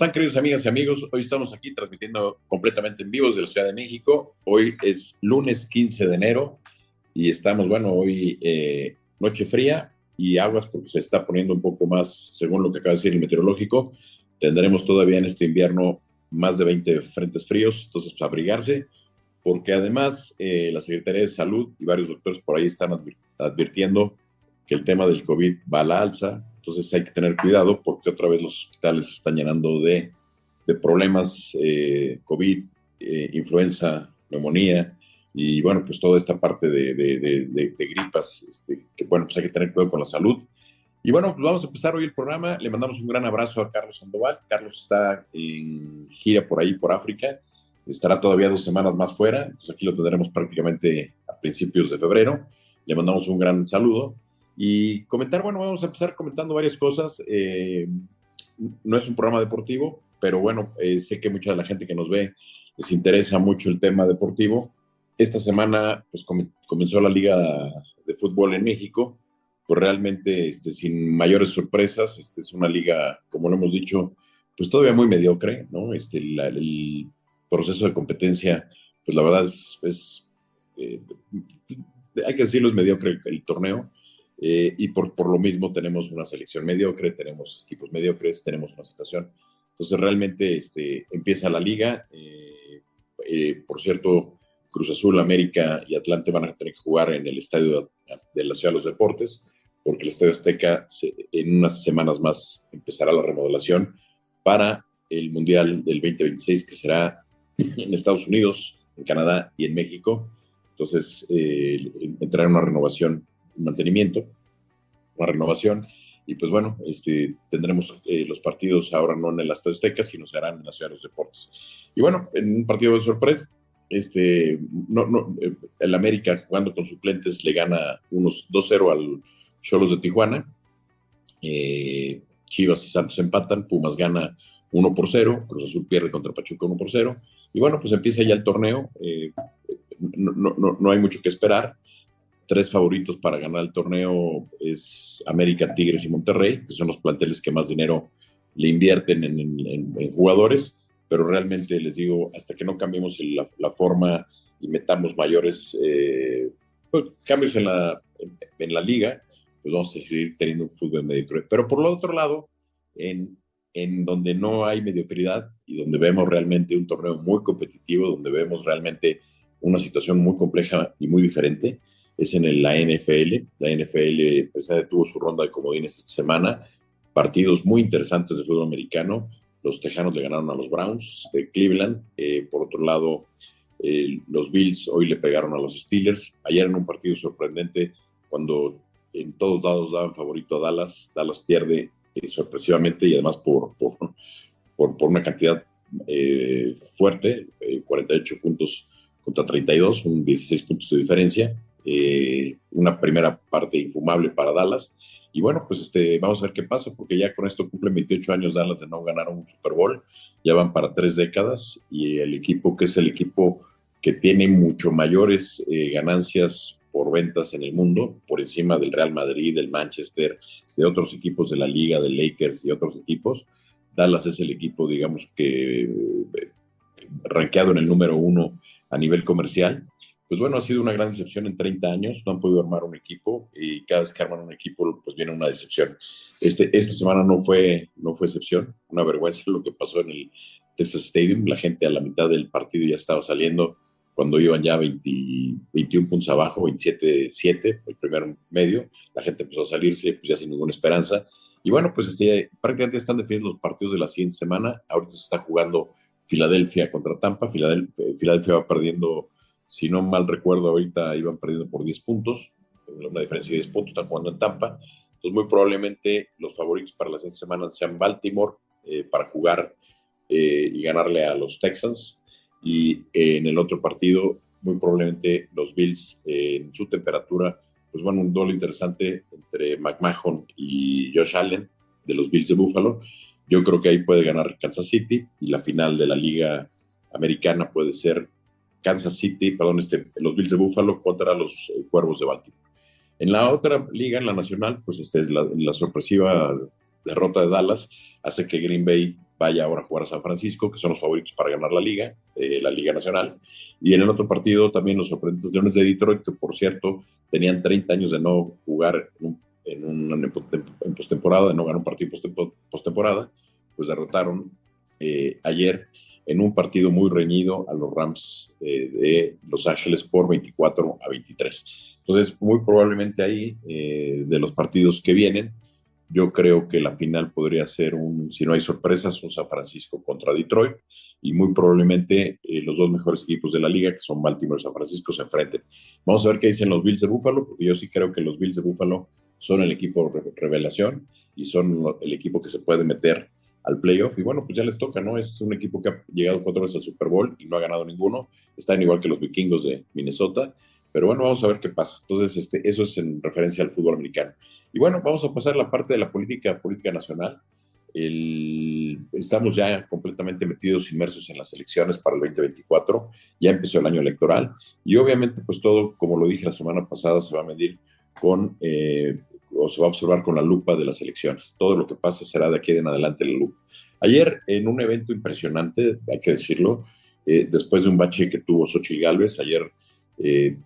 ¿qué tal? ¿Cómo están, queridos amigas y amigos? Hoy estamos aquí transmitiendo completamente en vivo desde la Ciudad de México. Hoy es lunes 15 de enero y estamos, bueno, hoy eh, noche fría y aguas porque se está poniendo un poco más, según lo que acaba de decir el meteorológico. Tendremos todavía en este invierno más de 20 frentes fríos, entonces pues, abrigarse, porque además eh, la Secretaría de Salud y varios doctores por ahí están advirtiendo que el tema del COVID va a la alza, entonces hay que tener cuidado porque otra vez los hospitales se están llenando de, de problemas, eh, COVID, eh, influenza, neumonía y bueno, pues toda esta parte de, de, gripas, este, que bueno, pues hay que tener cuidado con la salud. Y bueno, pues vamos a empezar hoy el programa. Le mandamos un gran abrazo a Carlos Sandoval. Carlos está en gira por ahí, por África. Estará todavía dos semanas más fuera. Entonces aquí lo tendremos prácticamente a principios de febrero. Le mandamos un gran saludo. Y comentar, bueno, vamos a empezar comentando varias cosas. Eh, no es un programa deportivo, pero bueno, eh, sé que mucha de la gente que nos ve les interesa mucho el tema deportivo. Esta semana pues comenzó la liga de fútbol en México, pues realmente este, sin mayores sorpresas, este es una liga, como lo hemos dicho, pues todavía muy mediocre, ¿no? Este, el proceso de competencia, pues la verdad es, eh, hay que decirlo, es mediocre el torneo. Eh, y por, por, lo mismo tenemos una selección mediocre, tenemos equipos mediocres, tenemos una situación. Entonces realmente este, empieza la liga. Eh, eh, por cierto, Cruz Azul, América y Atlante van a tener que jugar en el estadio de la Ciudad de los Deportes, porque el Estadio Azteca en unas semanas más empezará la remodelación para el Mundial del 2026, que será en Estados Unidos, en Canadá y en México. Entonces, entrará en una renovación mantenimiento, una renovación. Y pues bueno, este, tendremos eh, los partidos ahora no en el Estadio Azteca, sino se harán en la Ciudad de los Deportes. Y bueno, en un partido de sorpresa, este, no, no, eh, el América jugando con suplentes le gana unos 2-0 al Cholos de Tijuana. Eh, Chivas y Santos empatan, Pumas gana 1 por 0, Cruz Azul pierde contra Pachuca 1 por 0. Y bueno, pues empieza ya el torneo. no, no, no, hay mucho que esperar tres favoritos para ganar el torneo es América, Tigres y Monterrey, que son los planteles que más dinero le invierten en, jugadores, pero realmente les digo, hasta que no cambiemos la, forma y metamos mayores eh, pues, cambios en la, en, la liga, pues vamos a seguir teniendo un fútbol mediocre. Pero por el otro lado, en, en donde no hay mediocridad y donde vemos realmente un torneo muy competitivo, donde vemos realmente una situación muy compleja y muy diferente, es en la NFL. La NFL pues, tuvo su ronda de comodines esta semana, partidos muy interesantes de fútbol americano. Los Tejanos le ganaron a los Browns de Cleveland. Eh, por otro lado, los Bills hoy le pegaron a los Steelers. Ayer en un partido sorprendente, cuando en todos lados daban favorito a Dallas, Dallas pierde eh, sorpresivamente y además por, por, por, una cantidad eh, fuerte, 48 puntos contra 32, un 16 puntos de diferencia. Eh, una primera parte infumable para Dallas. Y bueno, pues este, vamos a ver qué pasa, porque ya con esto cumplen 28 años Dallas de no ganar un Super Bowl, ya van para tres décadas y el equipo que es el equipo que tiene mucho mayores eh, ganancias por ventas en el mundo, por encima del Real Madrid, del Manchester, de otros equipos de la liga, de Lakers y otros equipos. Dallas es el equipo, digamos que, eh, rankeado en el número uno a nivel comercial pues bueno, ha sido una gran decepción en 30 años, no han podido armar un equipo y cada vez que arman un equipo, pues viene una decepción. Este, esta semana no fue, no fue excepción, una vergüenza lo que pasó en el Texas Stadium, la gente a la mitad del partido ya estaba saliendo cuando iban ya 21 puntos abajo, 27-7, el primer medio, la gente empezó a salirse pues ya sin ninguna esperanza. Y bueno, pues este, prácticamente están definiendo los partidos de la siguiente semana. Ahorita se está jugando Filadelfia contra Tampa. Filadelfia, Filadelfia va perdiendo si no mal recuerdo, ahorita iban perdiendo por 10 puntos, una diferencia de 10 puntos, están jugando en Tampa. Entonces, muy probablemente los favoritos para la siguiente semana sean Baltimore eh, para jugar eh, y ganarle a los Texans. Y eh, en el otro partido, muy probablemente los Bills en su temperatura, pues bueno, un duelo interesante entre McMahon y Josh Allen de los Bills de Buffalo. Yo creo que ahí puede ganar Kansas City y la final de la Liga Americana puede ser Kansas City, perdón, este, los Bills de Buffalo contra los eh, Cuervos de Baltimore. En la otra liga, en la nacional, pues este, la, sorpresiva derrota de Dallas hace que Green Bay vaya ahora a jugar a San Francisco, que son los favoritos para ganar la liga, eh, la Liga Nacional. Y en el otro partido también los sorprendentes Leones de Detroit, que por cierto tenían 30 años de no jugar en, un, en, postemporada, de no ganar un partido postemporada, pues derrotaron eh, ayer en un partido muy reñido a los Rams eh, de Los Ángeles por 24 a 23. Entonces, muy probablemente ahí, de los partidos que vienen, yo creo que la final podría ser un, si no hay sorpresas, un San Francisco contra Detroit y muy probablemente eh, los dos mejores equipos de la liga, que son Baltimore y San Francisco, se enfrenten. Vamos a ver qué dicen los Bills de Buffalo, porque yo sí creo que los Bills de Buffalo son el equipo revelación y son el equipo que se puede meter al playoff. Y bueno, pues ya les toca, ¿no? Es un equipo que ha llegado cuatro veces al Super Bowl y no ha ganado ninguno. Están igual que los vikingos de Minnesota. Pero bueno, vamos a ver qué pasa. Entonces, este, eso es en referencia al fútbol americano. Y bueno, vamos a pasar a la parte de la política, política nacional. estamos ya completamente metidos, inmersos en las elecciones para el 2024. Ya empezó el año electoral y obviamente pues todo, como lo dije la semana pasada, se va a medir con, eh, o se va a observar con la lupa de las elecciones. Todo lo que pase será de aquí en adelante la lupa. Ayer, en un evento impresionante, hay que decirlo, eh, después de un bache que tuvo Xochitl Gálvez, ayer eh,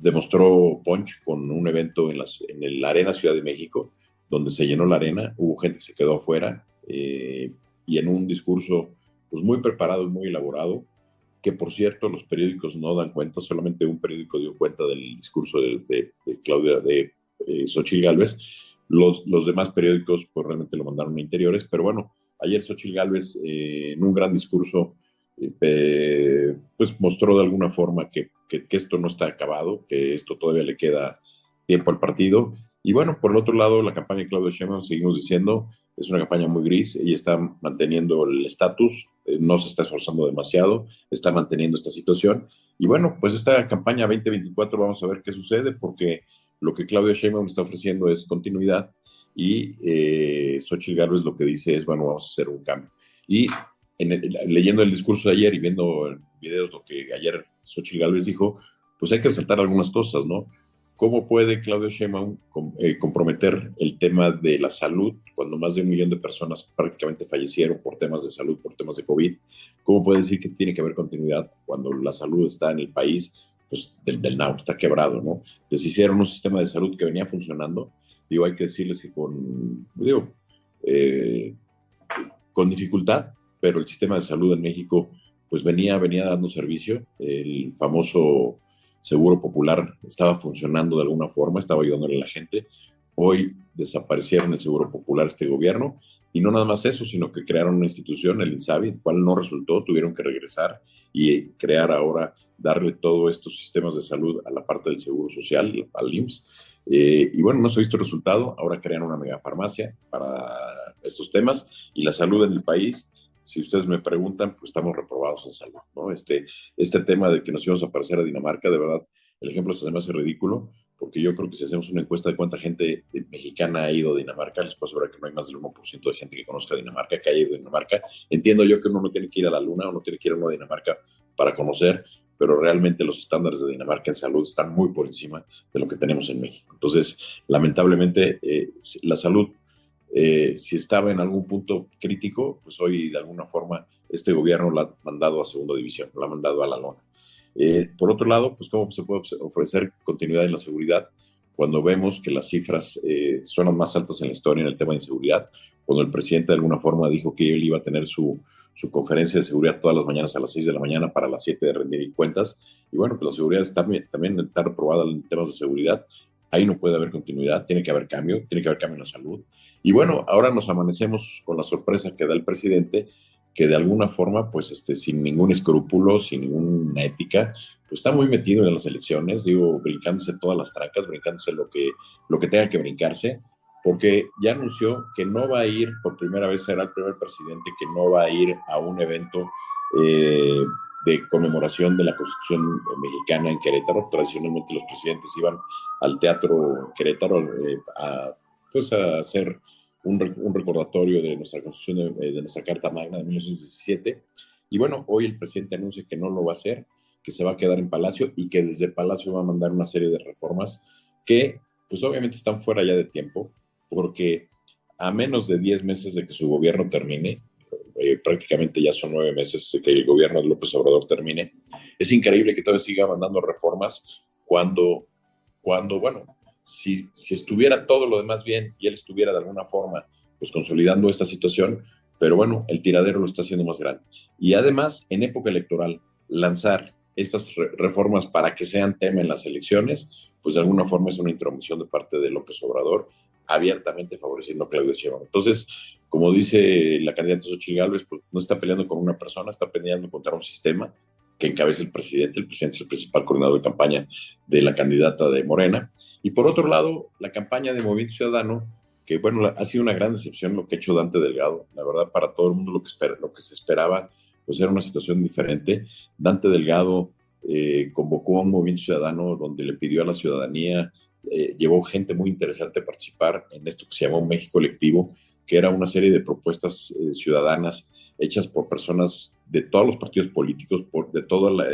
demostró Punch con un evento en, las, en la Arena Ciudad de México, donde se llenó la arena, hubo gente que se quedó afuera, eh, y en un discurso pues, muy preparado y muy elaborado, que por cierto los periódicos no dan cuenta, solamente un periódico dio cuenta del discurso de, Claudia, de eh, Xochitl Galvez, los, los demás periódicos pues realmente lo mandaron a interiores, pero bueno, ayer Xochitl Galvez eh, en un gran discurso eh, pues mostró de alguna forma que, esto no está acabado, que esto todavía le queda tiempo al partido. Y bueno, por el otro lado, la campaña de Claudio Sheinbaum, seguimos diciendo, es una campaña muy gris, ella está manteniendo el estatus, eh, no se está esforzando demasiado, está manteniendo esta situación. Y bueno, pues esta campaña 2024 vamos a ver qué sucede, porque lo que Claudio Sheinbaum está ofreciendo es continuidad y eh, Xochitl Gálvez lo que dice es, bueno, vamos a hacer un cambio. Y leyendo el discurso de ayer y viendo videos lo que ayer Xochitl Gálvez dijo, pues hay que resaltar algunas cosas, ¿no? ¿Cómo puede Claudio Sheinbaum eh, comprometer el tema de la salud cuando más de un millón de personas prácticamente fallecieron por temas de salud, por temas de COVID? ¿Cómo puede decir que tiene que haber continuidad cuando la salud está en el país, pues del, del now, está quebrado, ¿no? Deshicieron un sistema de salud que venía funcionando. Digo, hay que decirles que con, digo, eh, con dificultad, pero el sistema de salud en México pues venía, venía dando servicio. El famoso seguro popular estaba funcionando de alguna forma, estaba ayudándole a la gente. Hoy desaparecieron el seguro popular este gobierno y no nada más eso, sino que crearon una institución, el INSABI, el cual no resultó, tuvieron que regresar y crear ahora, darle todos estos sistemas de salud a la parte del seguro social, al IMSS. Eh, y bueno, no se ha visto resultado, ahora crean una megafarmacia para estos temas y la salud en el país si ustedes me preguntan, pues estamos reprobados en salud, ¿no? Este, este tema de que nos íbamos a parecer a Dinamarca, de verdad, el ejemplo se me hace ridículo, porque yo creo que si hacemos una encuesta de cuánta gente mexicana ha ido a Dinamarca, les puedo asegurar que no hay más del 1% de gente que conozca Dinamarca, que haya ido a Dinamarca. Entiendo yo que uno no tiene que ir a la luna, uno tiene que ir a una Dinamarca para conocer, pero realmente los estándares de Dinamarca en salud están muy por encima de lo que tenemos en México. Entonces, lamentablemente, eh, la salud eh, si estaba en algún punto crítico, pues hoy de alguna forma este gobierno lo ha mandado a segunda división, lo ha mandado a la lona. Eh, por otro lado, pues cómo se puede ofrecer continuidad en la seguridad cuando vemos que las cifras eh, son las más altas en la historia en el tema de inseguridad, cuando el presidente de alguna forma dijo que él iba a tener su, su conferencia de seguridad todas las mañanas a las 6 de la mañana para las 7 de rendir cuentas. Y bueno, pues la seguridad está, también está reprobada en temas de seguridad. Ahí no puede haber continuidad, tiene que haber cambio, tiene que haber cambio en la salud. Y bueno, ahora nos amanecemos con la sorpresa que da el presidente, que de alguna forma, pues este, sin ningún escrúpulo, sin ninguna ética, pues está muy metido en las elecciones, digo, brincándose todas las trancas, brincándose lo que, lo que tenga que brincarse, porque ya anunció que no va a ir, por primera vez será el primer presidente que no va a ir a un evento eh, de conmemoración de la Constitución mexicana en Querétaro. Tradicionalmente los presidentes iban al Teatro Querétaro eh, a, pues, a hacer un, recordatorio de nuestra constitución, de, nuestra Carta Magna de 1917. Y bueno, hoy el presidente anuncia que no lo va a hacer, que se va a quedar en Palacio y que desde Palacio va a mandar una serie de reformas que, pues obviamente están fuera ya de tiempo, porque a menos de 10 meses de que su gobierno termine, eh, prácticamente ya son nueve meses que el gobierno de López Obrador termine. Es increíble que todavía siga mandando reformas cuando, cuando bueno, si, si estuviera todo lo demás bien y él estuviera de alguna forma pues consolidando esta situación, pero bueno, el tiradero lo está haciendo más grande. Y además, en época electoral, lanzar estas reformas para que sean tema en las elecciones, pues de alguna forma es una intromisión de parte de López Obrador, abiertamente favoreciendo a Claudio Sheinbaum. Entonces, como dice la candidata Xochitl Gálvez, pues no está peleando con una persona, está peleando contra un sistema que encabeza el presidente. El presidente es el principal coordinador de campaña de la candidata de Morena. Y por otro lado, la campaña de Movimiento Ciudadano, que bueno, ha sido una gran decepción lo que ha hecho Dante Delgado. La verdad, para todo el mundo lo que, espera, lo que se esperaba, pues era una situación diferente. Dante Delgado eh, convocó a un movimiento ciudadano donde le pidió a la ciudadanía, eh, llevó gente muy interesante a participar en esto que se llamó México Colectivo, que era una serie de propuestas eh, ciudadanas hechas por personas de todos los partidos políticos, por, de toda la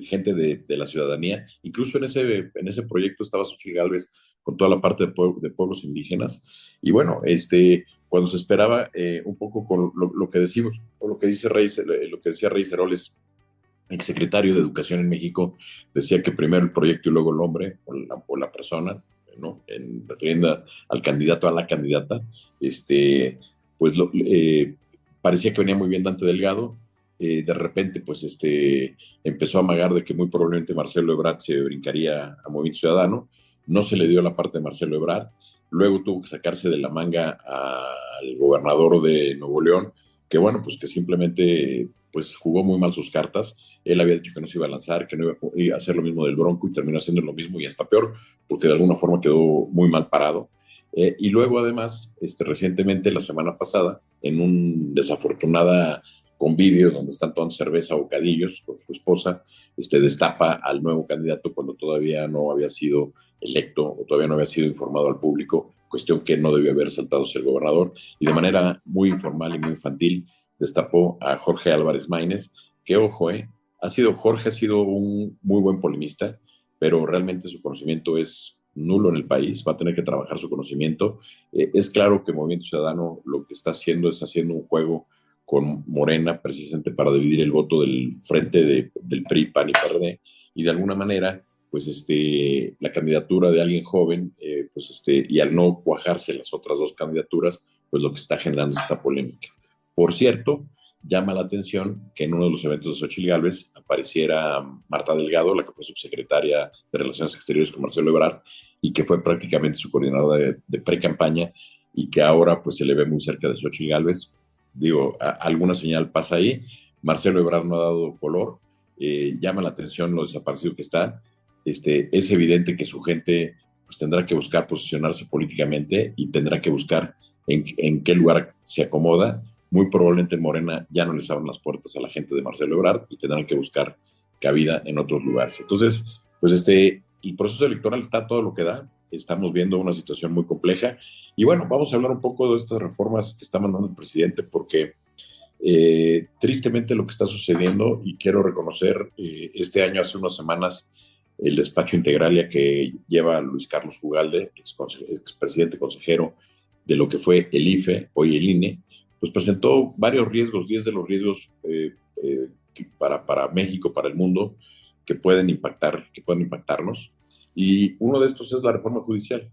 gente de, la ciudadanía. Incluso en ese, en ese proyecto estaba Xochitl Gálvez con toda la parte de, pueblos indígenas. Y bueno, este, cuando se esperaba un poco con lo, que decimos, o lo que dice Rey, lo que decía Rey Ceroles, el secretario de Educación en México decía que primero el proyecto y luego el hombre o la, persona, ¿no? En refiriendo al candidato a la candidata, este, pues eh, parecía que venía muy bien Dante Delgado. Eh, de repente, pues este, empezó a amagar de que muy probablemente Marcelo Ebrard se brincaría a Movimiento Ciudadano. No se le dio la parte de Marcelo Ebrard. Luego tuvo que sacarse de la manga al gobernador de Nuevo León, que bueno, pues que simplemente pues jugó muy mal sus cartas. Él había dicho que no se iba a lanzar, que no iba a hacer lo mismo del Bronco y terminó haciendo lo mismo y hasta peor, porque de alguna forma quedó muy mal parado. Eh, y luego, además, este, recientemente, la semana pasada, en un desafortunada convivio donde están tomando cerveza bocadillos con su esposa, este, destapa al nuevo candidato cuando todavía no había sido electo o todavía no había sido informado al público, cuestión que no debió haber saltado ser gobernador, y de manera muy informal y muy infantil destapó a Jorge Álvarez Maínez, que ojo, eh, ha sido, Jorge ha sido un muy buen polemista, pero realmente su conocimiento es nulo en el país, va a tener que trabajar su conocimiento. Eh, es claro que Movimiento Ciudadano lo que está haciendo es haciendo un juego con Morena, precisamente para dividir el voto del frente del PRI, PAN y PRD, y de alguna manera, pues este, la candidatura de alguien joven, eh, pues este, y al no cuajarse las otras dos candidaturas, pues lo que está generando es esta polémica. Por cierto, llama la atención que en uno de los eventos de Xochitl Gálvez apareciera Marta Delgado, la que fue subsecretaria de Relaciones Exteriores con Marcelo Ebrard y que fue prácticamente su coordinadora de, pre-campaña y que ahora pues se le ve muy cerca de Xochitl Gálvez. Digo, alguna señal pasa ahí. Marcelo Ebrard no ha dado color. Eh, llama la atención lo desaparecido que está. Este, es evidente que su gente pues, tendrá que buscar posicionarse políticamente y tendrá que buscar en, en qué lugar se acomoda muy probablemente Morena ya no les abran las puertas a la gente de Marcelo Ebrard y tendrán que buscar cabida en otros lugares. Entonces, pues este, el proceso electoral está todo lo que da, estamos viendo una situación muy compleja y bueno, vamos a hablar un poco de estas reformas que está mandando el presidente porque eh, tristemente lo que está sucediendo y quiero reconocer eh, este año, hace unas semanas, el despacho Integralia que lleva Luis Carlos Jugalde, expresidente consejero de lo que fue el IFE, hoy el INE, pues presentó varios riesgos, 10 de los riesgos eh, eh, para, para México, para el mundo, que pueden impactar, que pueden impactarnos. Y uno de estos es la reforma judicial.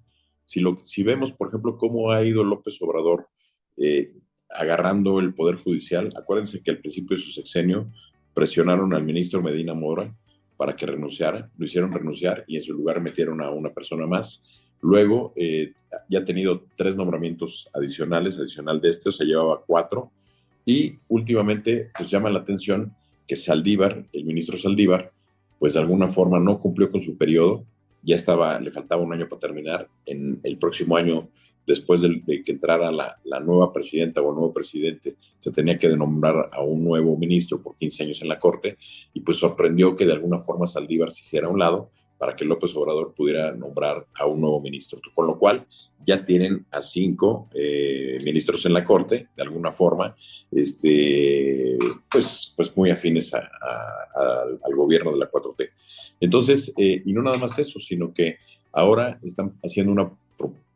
Si, vemos, por ejemplo, cómo ha ido López Obrador eh, agarrando el Poder Judicial, acuérdense que al principio de su sexenio presionaron al ministro Medina Mora para que renunciara, lo hicieron renunciar y en su lugar metieron a una persona más Luego eh, ya ha tenido tres nombramientos adicionales, adicional de este, o sea, llevaba cuatro. Y últimamente, pues llama la atención que Saldívar, el ministro Saldívar, pues de alguna forma no cumplió con su periodo, ya estaba, le faltaba un año para terminar. En el próximo año, después de, que entrara la, la, nueva presidenta o nuevo presidente, se tenía que nombrar a un nuevo ministro por 15 años en la Corte, y pues sorprendió que de alguna forma Saldívar se hiciera a un lado para que López Obrador pudiera nombrar a un nuevo ministro. Con lo cual, ya tienen a cinco eh, ministros en la Corte, de alguna forma, este, pues, pues muy afines al gobierno de la 4T. Entonces, eh, y no nada más eso, sino que ahora están haciendo una,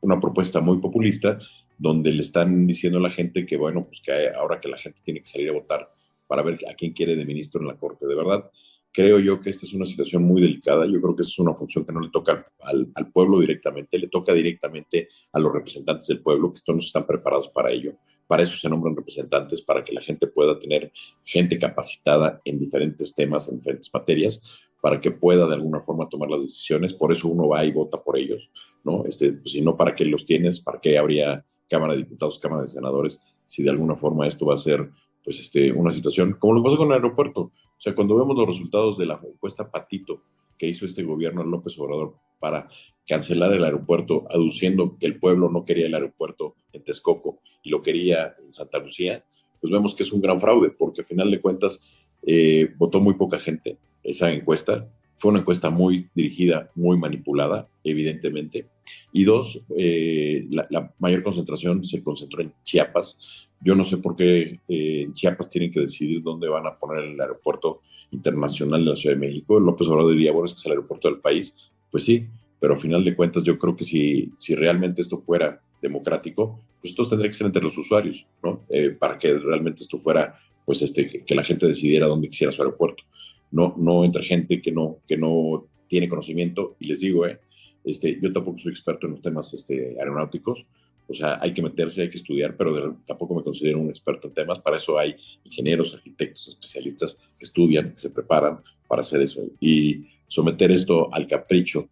una propuesta muy populista donde le están diciendo a la gente que, bueno, pues que ahora que la gente tiene que salir a votar para ver a quién quiere de ministro en la Corte. De verdad, creo yo que esta es una situación muy delicada. Yo creo que es una función que no le toca al, pueblo directamente, le toca directamente a los representantes del pueblo, que estos no están preparados para ello. Para eso se nombran representantes, para que la gente pueda tener gente capacitada en diferentes temas, en diferentes materias, para que pueda de alguna forma tomar las decisiones. Por eso uno va y vota por ellos, ¿no? Este, pues, si no, ¿para qué los tienes? ¿Para qué habría Cámara de Diputados, Cámara de Senadores? Si de alguna forma esto va a ser, pues, este, una situación como lo pasó con el aeropuerto. Sea, cuando vemos los resultados de la encuesta Patito que hizo este gobierno López Obrador para cancelar el aeropuerto, aduciendo que el pueblo no quería el aeropuerto en Texcoco y lo quería en Santa Lucía, pues vemos que es un gran fraude, porque al final de cuentas eh, votó muy poca gente esa encuesta. Fue una encuesta muy dirigida, muy manipulada, evidentemente. Y dos, eh, la, mayor concentración se concentró en Chiapas. Yo no sé por qué eh, en Chiapas tienen que decidir dónde van a poner el aeropuerto internacional de la Ciudad de México. López Obrador diría, bueno, es que es el aeropuerto del país. Pues sí, pero al final de cuentas yo creo que si, si realmente esto fuera democrático, pues esto tendría que ser entre los usuarios, ¿no? Eh, para que realmente esto fuera, pues este, que la gente decidiera dónde quisiera su aeropuerto no, no entre gente que no, que no tiene conocimiento. Y les digo, eh, este, yo tampoco soy experto en los temas este, aeronáuticos, o sea, hay que meterse, hay que estudiar, pero tampoco me considero un experto en temas. Para eso hay ingenieros, arquitectos, especialistas que estudian, que se preparan para hacer eso. Y someter esto al capricho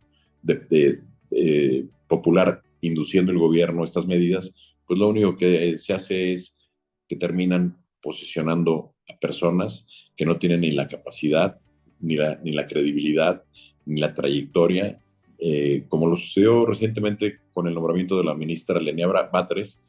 popular, induciendo el gobierno estas medidas, pues lo único que se hace es que terminan posicionando a personas que no tienen ni la capacidad, ni la, ni la credibilidad, ni la trayectoria, eh, como lo sucedió recientemente con el nombramiento de la ministra Lenia Batres,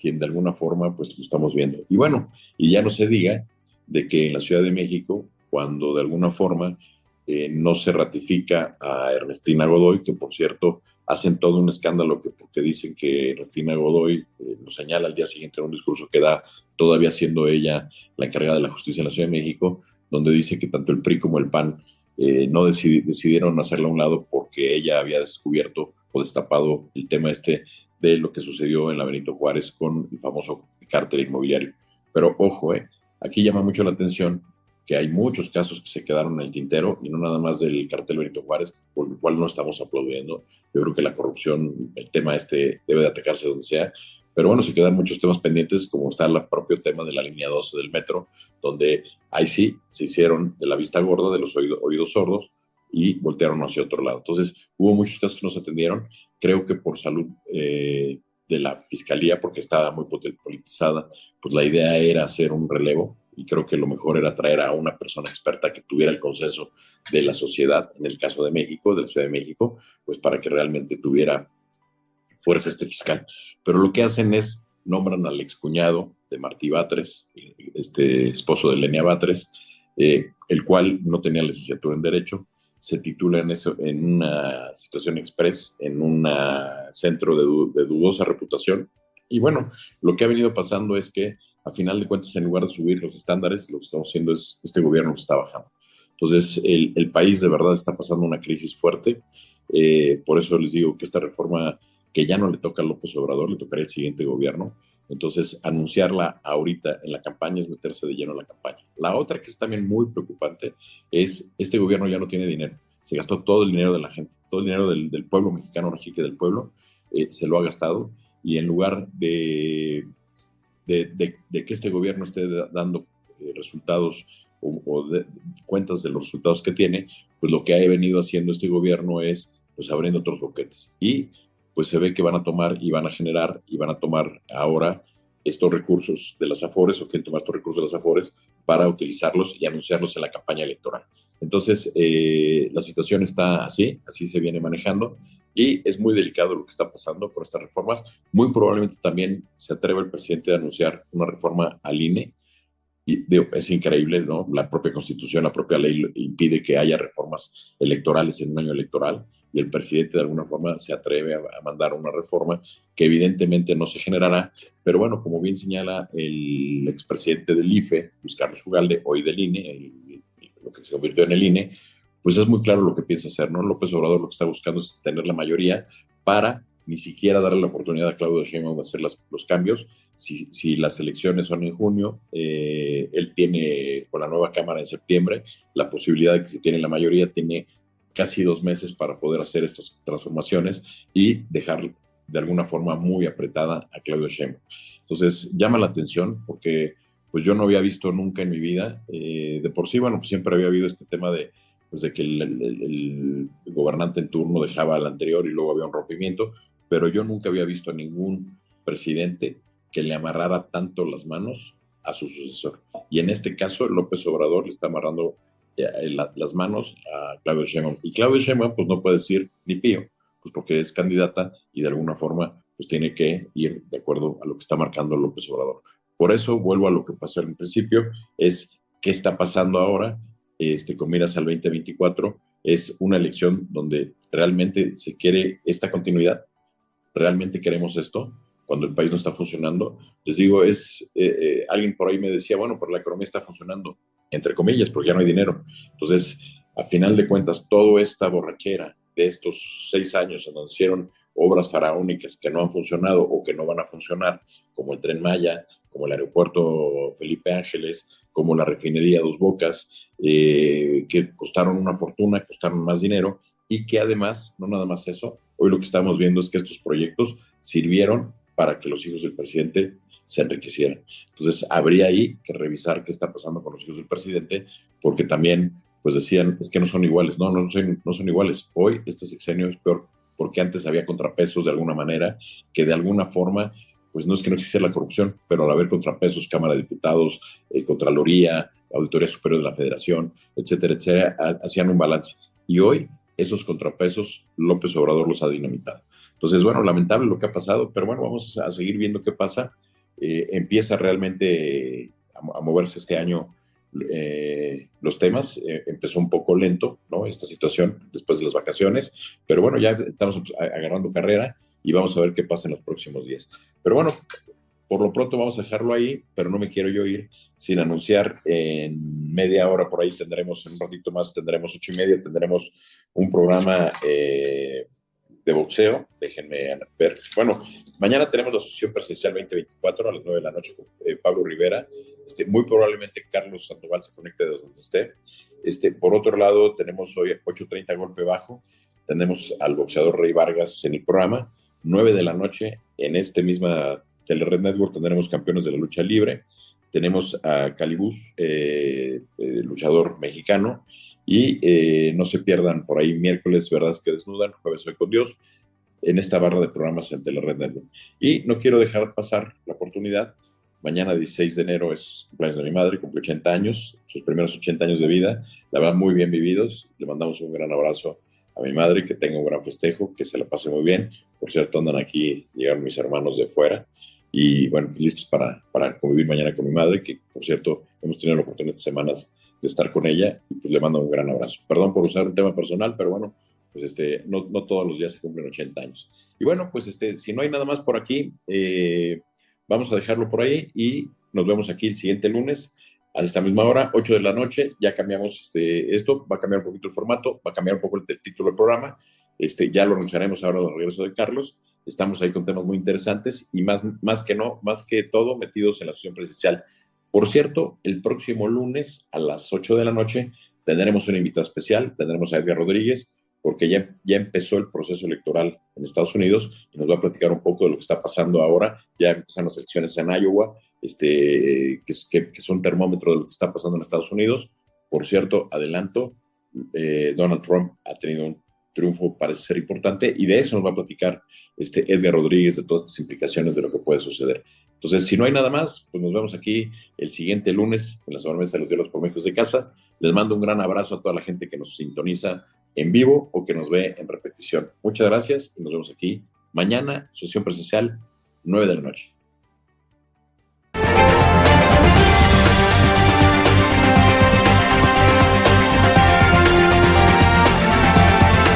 quien de alguna forma pues lo estamos viendo. Y bueno, y ya no se diga de que en la Ciudad de México, cuando de alguna forma eh, no se ratifica a Ernestina Godoy, que por cierto hacen todo un escándalo que, porque dicen que Ernestina Godoy eh, lo señala al día siguiente en un discurso que da todavía siendo ella la encargada de la justicia en la Ciudad de México, donde dice que tanto el PRI como el PAN eh, no decidieron hacerla a un lado porque ella había descubierto o destapado el tema este de lo que sucedió en la Benito Juárez con el famoso cártel inmobiliario. Pero ojo, eh, aquí llama mucho la atención que hay muchos casos que se quedaron en el tintero y no nada más del cartel Benito Juárez, por lo cual no estamos aplaudiendo. Yo creo que la corrupción, el tema este debe de atacarse donde sea, pero bueno, se quedan muchos temas pendientes, como está el propio tema de la línea 12 del metro, donde ahí sí se hicieron de la vista gorda, de los oídos sordos, y voltearon hacia otro lado. Entonces, hubo muchos casos que no se atendieron. Creo que por salud eh, de la fiscalía, porque estaba muy politizada, pues la idea era hacer un relevo y creo que lo mejor era traer a una persona experta que tuviera el consenso de la sociedad, en el caso de México, de la Ciudad de México, pues para que realmente tuviera fuerza este fiscal. Pero lo que hacen es nombran al excuñado de Martí Batres, este esposo de Lenia Batres, eh, el cual no tenía licenciatura en Derecho, se titula en, eso, en una situación express, en un centro de, dudosa reputación. Y bueno, lo que ha venido pasando es que, a final de cuentas, en lugar de subir los estándares, lo que estamos haciendo es, este gobierno está bajando. Entonces, el, país de verdad está pasando una crisis fuerte. Eh, por eso les digo que esta reforma que ya no le toca a López Obrador, le tocaría al siguiente gobierno. Entonces, anunciarla ahorita en la campaña es meterse de lleno en la campaña. La otra que es también muy preocupante es, este gobierno ya no tiene dinero. Se gastó todo el dinero de la gente, todo el dinero del, pueblo mexicano, ahora sí que del pueblo, eh, se lo ha gastado. Y en lugar de, de, que este gobierno esté dando eh, resultados o, o cuentas de los resultados que tiene, pues lo que ha venido haciendo este gobierno es pues abriendo otros boquetes. Y pues se ve que van a tomar y van a generar y van a tomar ahora estos recursos de las AFORES o quieren tomar estos recursos de las AFORES para utilizarlos y anunciarlos en la campaña electoral. Entonces, eh, la situación está así, así se viene manejando y es muy delicado lo que está pasando por estas reformas. Muy probablemente también se atreve el presidente a anunciar una reforma al INE. Y es increíble, ¿no? La propia constitución, la propia ley impide que haya reformas electorales en un año electoral y el presidente de alguna forma se atreve a, mandar una reforma que evidentemente no se generará, pero bueno, como bien señala el expresidente del IFE, Luis Carlos Ugalde, hoy del INE, lo que se convirtió en el INE, pues es muy claro lo que piensa hacer, ¿no? López Obrador lo que está buscando es tener la mayoría para ni siquiera darle la oportunidad a Claudio Sheinbaum de hacer los cambios. Si, las elecciones son en junio, eh, él tiene con la nueva Cámara en septiembre la posibilidad de que si tiene la mayoría, tiene casi dos meses para poder hacer estas transformaciones y dejar de alguna forma muy apretada a Claudio Sheinbaum. Entonces, llama la atención porque pues yo no había visto nunca en mi vida, eh, de por sí, bueno, pues siempre había habido este tema de, pues de que el, gobernante en turno dejaba al anterior y luego había un rompimiento, pero yo nunca había visto a ningún presidente que le amarrara tanto las manos a su sucesor. Y en este caso, López Obrador le está amarrando eh, las manos a Claudio Sheinbaum. Y Claudio Sheinbaum, pues no puede decir ni pío, pues porque es candidata y de alguna forma, pues tiene que ir de acuerdo a lo que está marcando López Obrador. Por eso vuelvo a lo que pasó el principio, es qué está pasando ahora este, con miras al 2024. Es una elección donde realmente se quiere esta continuidad, realmente queremos esto cuando el país no está funcionando. Les digo, es, eh, eh, alguien por ahí me decía, bueno, pero la economía está funcionando, entre comillas, porque ya no hay dinero. Entonces, a final de cuentas, toda esta borrachera de estos seis años en donde hicieron obras faraónicas que no han funcionado o que no van a funcionar, como el tren Maya, como el aeropuerto Felipe Ángeles, como la refinería Dos Bocas, eh, que costaron una fortuna, costaron más dinero y que además, no nada más eso, hoy lo que estamos viendo es que estos proyectos sirvieron para que los hijos del presidente se enriquecieran. Entonces, habría ahí que revisar qué está pasando con los hijos del presidente, porque también, pues decían, es que no son iguales. No, no son, no son iguales. Hoy este sexenio es peor porque antes había contrapesos de alguna manera, que de alguna forma pues no es que no existiera la corrupción, pero al haber contrapesos, Cámara de Diputados, eh, Contraloría, Auditoría Superior de la Federación, etcétera, etcétera, hacían un balance. Y hoy esos contrapesos López Obrador los ha dinamitado. Entonces, bueno, lamentable lo que ha pasado, pero bueno, vamos a seguir viendo qué pasa. Eh, empieza realmente a, moverse este año eh, los temas. empezó un poco lento, ¿no? Esta situación después de las vacaciones, pero bueno, ya estamos agarrando carrera y vamos a ver qué pasa en los próximos días. Pero bueno, por lo pronto vamos a dejarlo ahí, pero no me quiero yo ir sin anunciar en media hora por ahí tendremos, en un ratito más tendremos ocho y media, tendremos un programa eh, de boxeo, déjenme ver. Bueno, mañana tenemos la Asociación Presidencial 2024 a las 9 de la noche con eh, Pablo Rivera. Este, muy probablemente Carlos Sandoval se conecte de donde esté. Este, por otro lado, tenemos hoy 8.30 golpe bajo. Tenemos al boxeador Rey Vargas en el programa. 9 de la noche, en este misma Telered Network tendremos campeones de la lucha libre. Tenemos a Calibus, eh, eh, luchador mexicano. Y eh, no se pierdan por ahí miércoles, verdad que desnudan, jueves hoy con Dios, en esta barra de programas en Telered Network. Y no quiero dejar pasar la oportunidad. Mañana, 16 de enero, es cumpleaños de mi madre, cumple 80 años, sus primeros 80 años de vida. La verdad, muy bien vividos. Le mandamos un gran abrazo a mi madre, que tenga un gran festejo, que se la pase muy bien. Por cierto, andan aquí, llegaron mis hermanos de fuera y bueno, listos para, para convivir mañana con mi madre, que por cierto hemos tenido la oportunidad estas semanas de estar con ella y pues le mando un gran abrazo. Perdón por usar un tema personal, pero bueno, pues este, no, no todos los días se cumplen 80 años. Y bueno, pues este, si no hay nada más por aquí, eh, vamos a dejarlo por ahí y nos vemos aquí el siguiente lunes a esta misma hora, 8 de la noche, ya cambiamos este, esto, va a cambiar un poquito el formato, va a cambiar un poco el, título del programa, este, ya lo anunciaremos ahora del regreso de Carlos, estamos ahí con temas muy interesantes y más, más que no, más que todo metidos en la sesión presidencial. Por cierto, el próximo lunes a las 8 de la noche tendremos un invitado especial, tendremos a Edgar Rodríguez, porque ya, ya empezó el proceso electoral en Estados Unidos y nos va a platicar un poco de lo que está pasando ahora. Ya empezaron las elecciones en Iowa, este, que, que, son termómetro de lo que está pasando en Estados Unidos. Por cierto, adelanto, eh, Donald Trump ha tenido un triunfo, parece ser importante, y de eso nos va a platicar este Edgar Rodríguez, de todas estas implicaciones de lo que puede suceder. Entonces, si no hay nada más, pues nos vemos aquí el siguiente lunes en la sobremesa de los diálogos por México de casa. Les mando un gran abrazo a toda la gente que nos sintoniza en vivo o que nos ve en repetición. Muchas gracias y nos vemos aquí mañana, sesión presencial, 9 de la noche.